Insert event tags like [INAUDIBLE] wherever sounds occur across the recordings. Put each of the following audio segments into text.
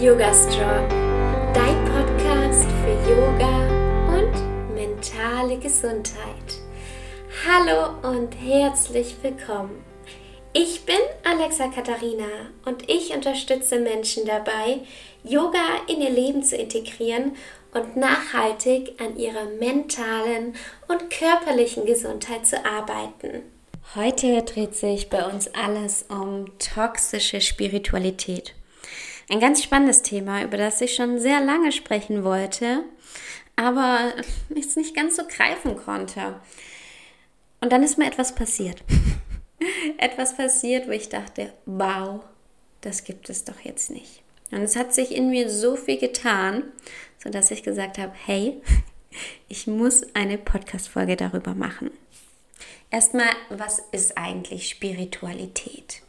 Yoga Strong, dein Podcast für Yoga und mentale Gesundheit. Hallo und herzlich willkommen. Ich bin Alexa Katharina und ich unterstütze Menschen dabei, Yoga in ihr Leben zu integrieren und nachhaltig an ihrer mentalen und körperlichen Gesundheit zu arbeiten. Heute dreht sich bei uns alles um toxische Spiritualität. Ein ganz spannendes Thema, über das ich schon sehr lange sprechen wollte, aber es nicht ganz so greifen konnte. Und dann ist mir etwas passiert. [LAUGHS] etwas passiert, wo ich dachte, wow, das gibt es doch jetzt nicht. Und es hat sich in mir so viel getan, sodass ich gesagt habe, hey, [LAUGHS] ich muss eine Podcast-Folge darüber machen. Erstmal, was ist eigentlich Spiritualität?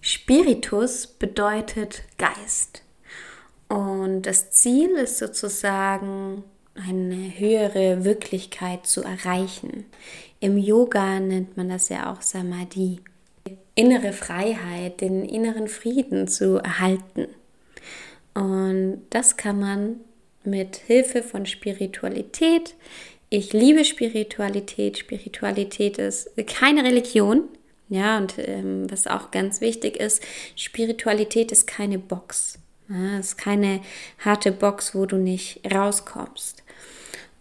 Spiritus bedeutet Geist. Und das Ziel ist sozusagen, eine höhere Wirklichkeit zu erreichen. Im Yoga nennt man das ja auch Samadhi. Innere Freiheit, den inneren Frieden zu erhalten. Und das kann man mit Hilfe von Spiritualität. Ich liebe Spiritualität. Spiritualität ist keine Religion. Ja, und ähm, was auch ganz wichtig ist, Spiritualität ist keine Box. Ja, ist keine harte Box, wo du nicht rauskommst.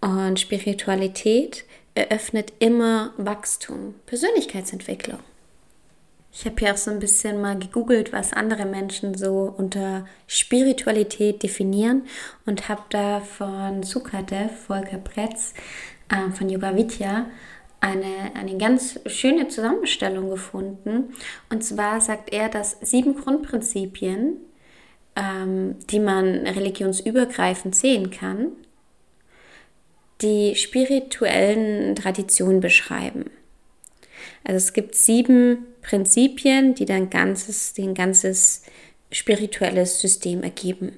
Und Spiritualität eröffnet immer Wachstum, Persönlichkeitsentwicklung. Ich habe hier auch so ein bisschen mal gegoogelt, was andere Menschen so unter Spiritualität definieren und habe da von Sukadev, Volker Pretz, äh, von Yoga Vidya eine, eine ganz schöne Zusammenstellung gefunden. Und zwar sagt er, dass sieben Grundprinzipien, ähm, die man religionsübergreifend sehen kann, die spirituellen Traditionen beschreiben. Also es gibt sieben Prinzipien, die dann ganzes, den ganzes spirituelles System ergeben.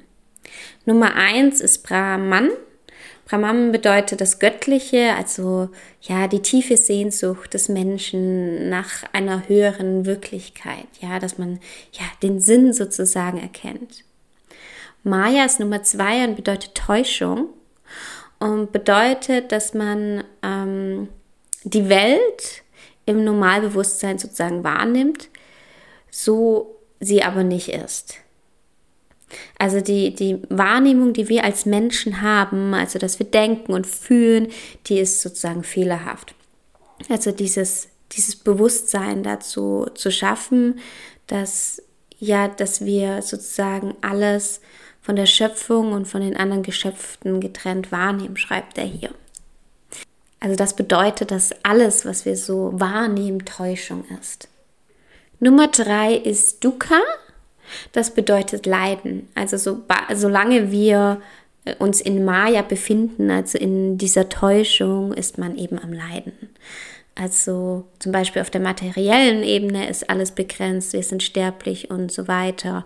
Nummer eins ist Brahman. Brahman bedeutet das Göttliche, also ja, die tiefe Sehnsucht des Menschen nach einer höheren Wirklichkeit, ja, dass man ja den Sinn sozusagen erkennt. Maya ist Nummer zwei und bedeutet Täuschung und bedeutet, dass man ähm, die Welt im Normalbewusstsein sozusagen wahrnimmt, so sie aber nicht ist. Also die, die Wahrnehmung, die wir als Menschen haben, also dass wir denken und fühlen, die ist sozusagen fehlerhaft. Also dieses, dieses Bewusstsein dazu zu schaffen, dass ja, dass wir sozusagen alles von der Schöpfung und von den anderen Geschöpften getrennt wahrnehmen, schreibt er hier. Also das bedeutet, dass alles, was wir so wahrnehmen, Täuschung ist. Nummer drei ist Dukkha. Das bedeutet Leiden. Also so, solange wir äh, uns in Maya befinden, also in dieser Täuschung, ist man eben am Leiden. Also zum Beispiel auf der materiellen Ebene ist alles begrenzt, wir sind sterblich und so weiter.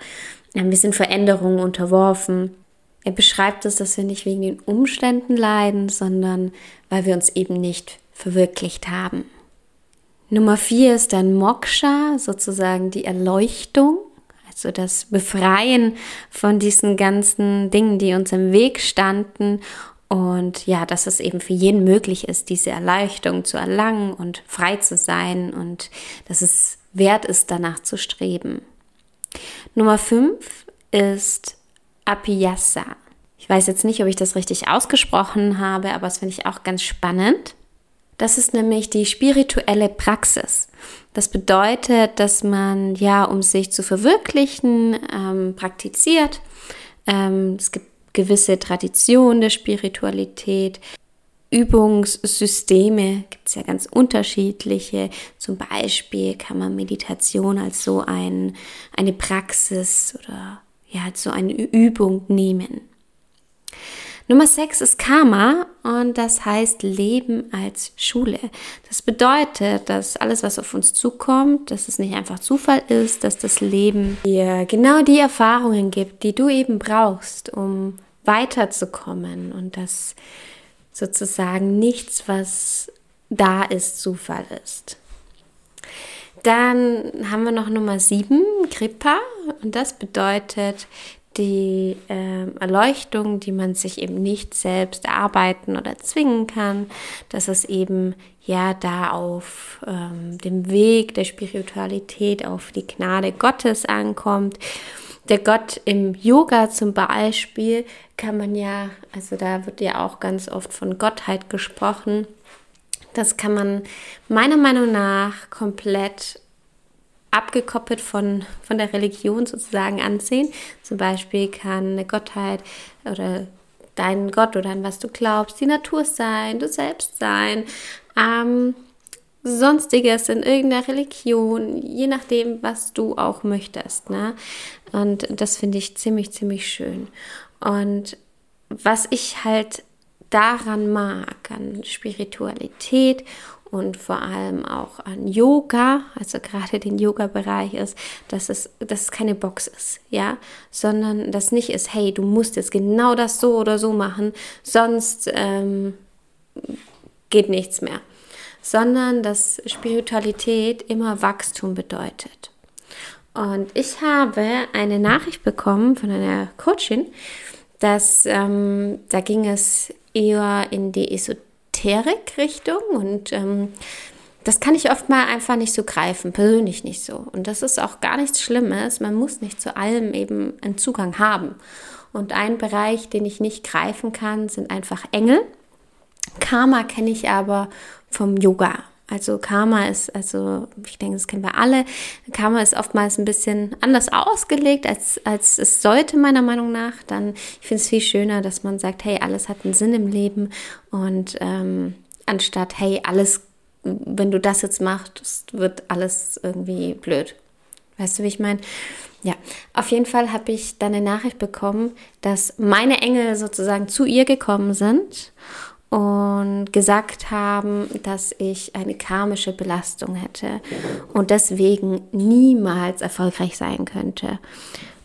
Wir sind Veränderungen unterworfen. Er beschreibt es, dass wir nicht wegen den Umständen leiden, sondern weil wir uns eben nicht verwirklicht haben. Nummer vier ist dann Moksha, sozusagen die Erleuchtung, also das Befreien von diesen ganzen Dingen, die uns im Weg standen. Und ja, dass es eben für jeden möglich ist, diese Erleuchtung zu erlangen und frei zu sein und dass es wert ist, danach zu streben. Nummer fünf ist Apiyasa. Ich weiß jetzt nicht, ob ich das richtig ausgesprochen habe, aber das finde ich auch ganz spannend. Das ist nämlich die spirituelle Praxis. Das bedeutet, dass man ja, um sich zu verwirklichen, ähm, praktiziert. Ähm, es gibt gewisse Traditionen der Spiritualität. Übungssysteme gibt es ja ganz unterschiedliche. Zum Beispiel kann man Meditation als so ein, eine Praxis oder ja, als so eine Übung nehmen. Nummer 6 ist Karma und das heißt Leben als Schule. Das bedeutet, dass alles, was auf uns zukommt, dass es nicht einfach Zufall ist, dass das Leben dir genau die Erfahrungen gibt, die du eben brauchst, um weiterzukommen und dass sozusagen nichts, was da ist, Zufall ist. Dann haben wir noch Nummer 7, Kripa, und das bedeutet die äh, Erleuchtung, die man sich eben nicht selbst erarbeiten oder zwingen kann, dass es eben ja da auf ähm, dem Weg der Spiritualität, auf die Gnade Gottes ankommt. Der Gott im Yoga zum Beispiel kann man ja, also da wird ja auch ganz oft von Gottheit gesprochen. Das kann man meiner Meinung nach komplett abgekoppelt von, von der Religion sozusagen ansehen. Zum Beispiel kann eine Gottheit oder dein Gott oder an was du glaubst, die Natur sein, du selbst sein, ähm, sonstiges in irgendeiner Religion, je nachdem, was du auch möchtest. Ne? Und das finde ich ziemlich, ziemlich schön. Und was ich halt daran mag, an Spiritualität und vor allem auch an Yoga, also gerade den Yoga-Bereich ist, dass es, dass es keine Box ist, ja, sondern dass nicht ist, hey, du musst jetzt genau das so oder so machen, sonst ähm, geht nichts mehr, sondern dass Spiritualität immer Wachstum bedeutet. Und ich habe eine Nachricht bekommen von einer Coachin, dass ähm, da ging es eher in die Esoterik Esoterik-Richtung und ähm, das kann ich oft mal einfach nicht so greifen, persönlich nicht so. Und das ist auch gar nichts Schlimmes. Man muss nicht zu allem eben einen Zugang haben. Und ein Bereich, den ich nicht greifen kann, sind einfach Engel. Karma kenne ich aber vom Yoga. Also Karma ist, also ich denke, das kennen wir alle. Karma ist oftmals ein bisschen anders ausgelegt, als, als es sollte, meiner Meinung nach. Dann, ich finde es viel schöner, dass man sagt, hey, alles hat einen Sinn im Leben und ähm, anstatt, hey, alles, wenn du das jetzt machst, wird alles irgendwie blöd. Weißt du, wie ich meine? Ja, auf jeden Fall habe ich dann eine Nachricht bekommen, dass meine Engel sozusagen zu ihr gekommen sind und gesagt haben, dass ich eine karmische Belastung hätte und deswegen niemals erfolgreich sein könnte.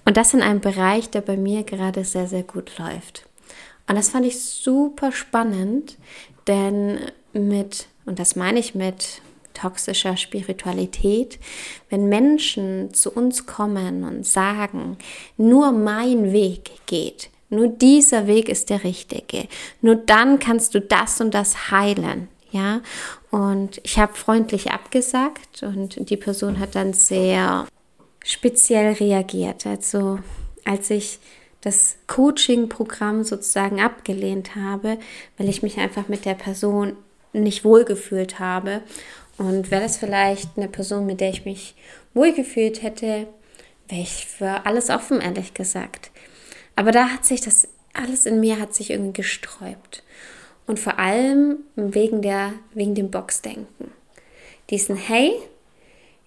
Und das in einem Bereich, der bei mir gerade sehr, sehr gut läuft. Und das fand ich super spannend, denn mit, und das meine ich mit toxischer Spiritualität, wenn Menschen zu uns kommen und sagen, nur mein Weg geht, nur dieser Weg ist der richtige. Nur dann kannst du das und das heilen. Ja, und ich habe freundlich abgesagt und die Person hat dann sehr speziell reagiert. Also, als ich das Coaching-Programm sozusagen abgelehnt habe, weil ich mich einfach mit der Person nicht wohlgefühlt habe. Und wäre das vielleicht eine Person, mit der ich mich wohlgefühlt hätte, wäre ich für alles offen, ehrlich gesagt. Aber da hat sich das alles in mir hat sich irgendwie gesträubt. Und vor allem wegen, der, wegen dem Boxdenken. Diesen, hey,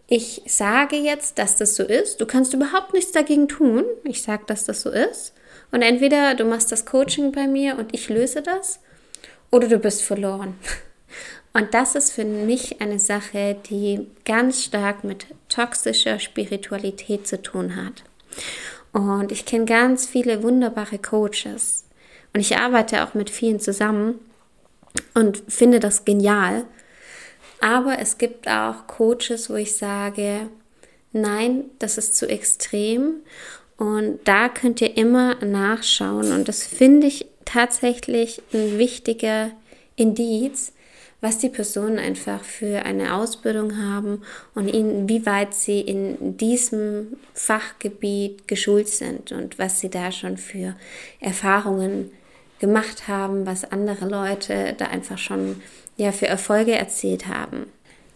ich sage jetzt, dass das so ist. Du kannst überhaupt nichts dagegen tun. Ich sage, dass das so ist. Und entweder du machst das Coaching bei mir und ich löse das, oder du bist verloren. [LAUGHS] Und das ist für mich eine Sache, die ganz stark mit toxischer Spiritualität zu tun hat. Und ich kenne ganz viele wunderbare Coaches. Und ich arbeite auch mit vielen zusammen und finde das genial. Aber es gibt auch Coaches, wo ich sage, nein, das ist zu extrem. Und da könnt ihr immer nachschauen. Und das finde ich tatsächlich ein wichtiger Indiz, was die Personen einfach für eine Ausbildung haben und inwieweit sie in diesem Fachgebiet geschult sind und was sie da schon für Erfahrungen gemacht haben, was andere Leute da einfach schon ja für Erfolge erzielt haben.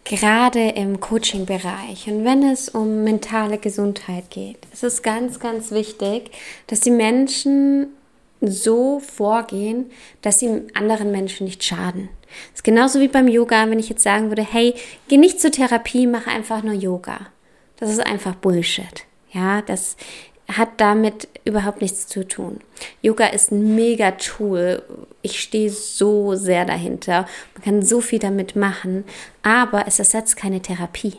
Gerade im Coaching-Bereich und wenn es um mentale Gesundheit geht, ist es ganz, ganz wichtig, dass die Menschen so vorgehen, dass sie anderen Menschen nicht schaden. Das ist genauso wie beim Yoga, wenn ich jetzt sagen würde, hey, geh nicht zur Therapie, mach einfach nur Yoga. Das ist einfach Bullshit. Ja, das hat damit überhaupt nichts zu tun. Yoga ist ein mega Tool. Ich stehe so sehr dahinter. Man kann so viel damit machen, aber es ersetzt keine Therapie.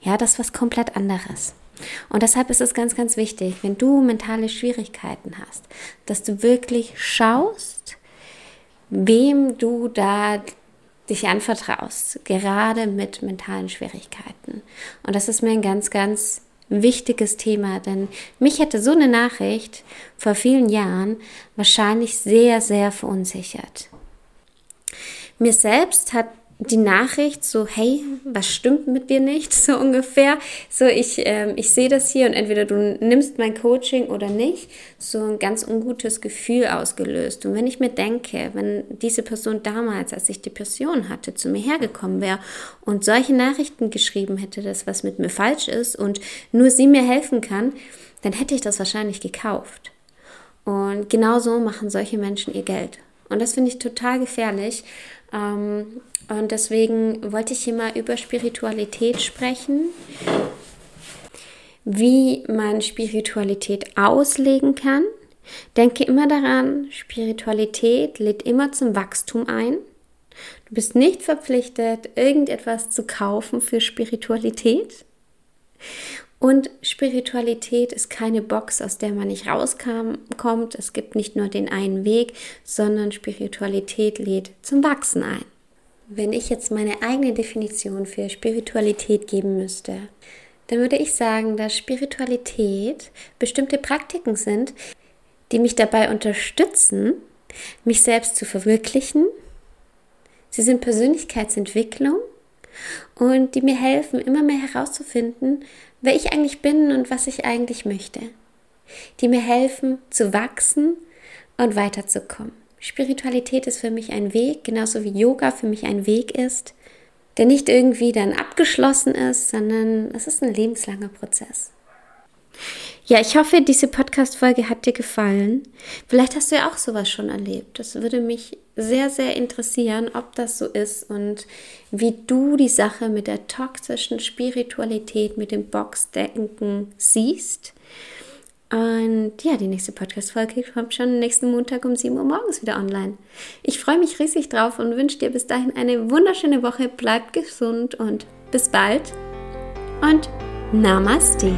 Ja, das ist was komplett anderes. Und deshalb ist es ganz, ganz wichtig, wenn du mentale Schwierigkeiten hast, dass du wirklich schaust, wem du da dich anvertraust, gerade mit mentalen Schwierigkeiten. Und das ist mir ein ganz, ganz wichtiges Thema, denn mich hätte so eine Nachricht vor vielen Jahren wahrscheinlich sehr, sehr verunsichert. Mir selbst hat die Nachricht so, hey, was stimmt mit dir nicht, [LAUGHS] so ungefähr. So, ich, ähm, ich sehe das hier und entweder du nimmst mein Coaching oder nicht, so ein ganz ungutes Gefühl ausgelöst. Und wenn ich mir denke, wenn diese Person damals, als ich Depression hatte, zu mir hergekommen wäre und solche Nachrichten geschrieben hätte, dass was mit mir falsch ist und nur sie mir helfen kann, dann hätte ich das wahrscheinlich gekauft. Und genauso machen solche Menschen ihr Geld. Und das finde ich total gefährlich. Ähm, und deswegen wollte ich hier mal über Spiritualität sprechen, wie man Spiritualität auslegen kann. Denke immer daran, Spiritualität lädt immer zum Wachstum ein. Du bist nicht verpflichtet, irgendetwas zu kaufen für Spiritualität. Und Spiritualität ist keine Box, aus der man nicht rauskommt. Es gibt nicht nur den einen Weg, sondern Spiritualität lädt zum Wachsen ein. Wenn ich jetzt meine eigene Definition für Spiritualität geben müsste, dann würde ich sagen, dass Spiritualität bestimmte Praktiken sind, die mich dabei unterstützen, mich selbst zu verwirklichen. Sie sind Persönlichkeitsentwicklung und die mir helfen, immer mehr herauszufinden, wer ich eigentlich bin und was ich eigentlich möchte. Die mir helfen, zu wachsen und weiterzukommen. Spiritualität ist für mich ein Weg, genauso wie Yoga für mich ein Weg ist, der nicht irgendwie dann abgeschlossen ist, sondern es ist ein lebenslanger Prozess. Ja, ich hoffe, diese Podcast-Folge hat dir gefallen. Vielleicht hast du ja auch sowas schon erlebt. Das würde mich sehr, sehr interessieren, ob das so ist und wie du die Sache mit der toxischen Spiritualität, mit dem Boxdenken siehst. Und ja, die nächste Podcast-Folge kommt schon nächsten Montag um 7 Uhr morgens wieder online. Ich freue mich riesig drauf und wünsche dir bis dahin eine wunderschöne Woche. Bleib gesund und bis bald. Und Namaste.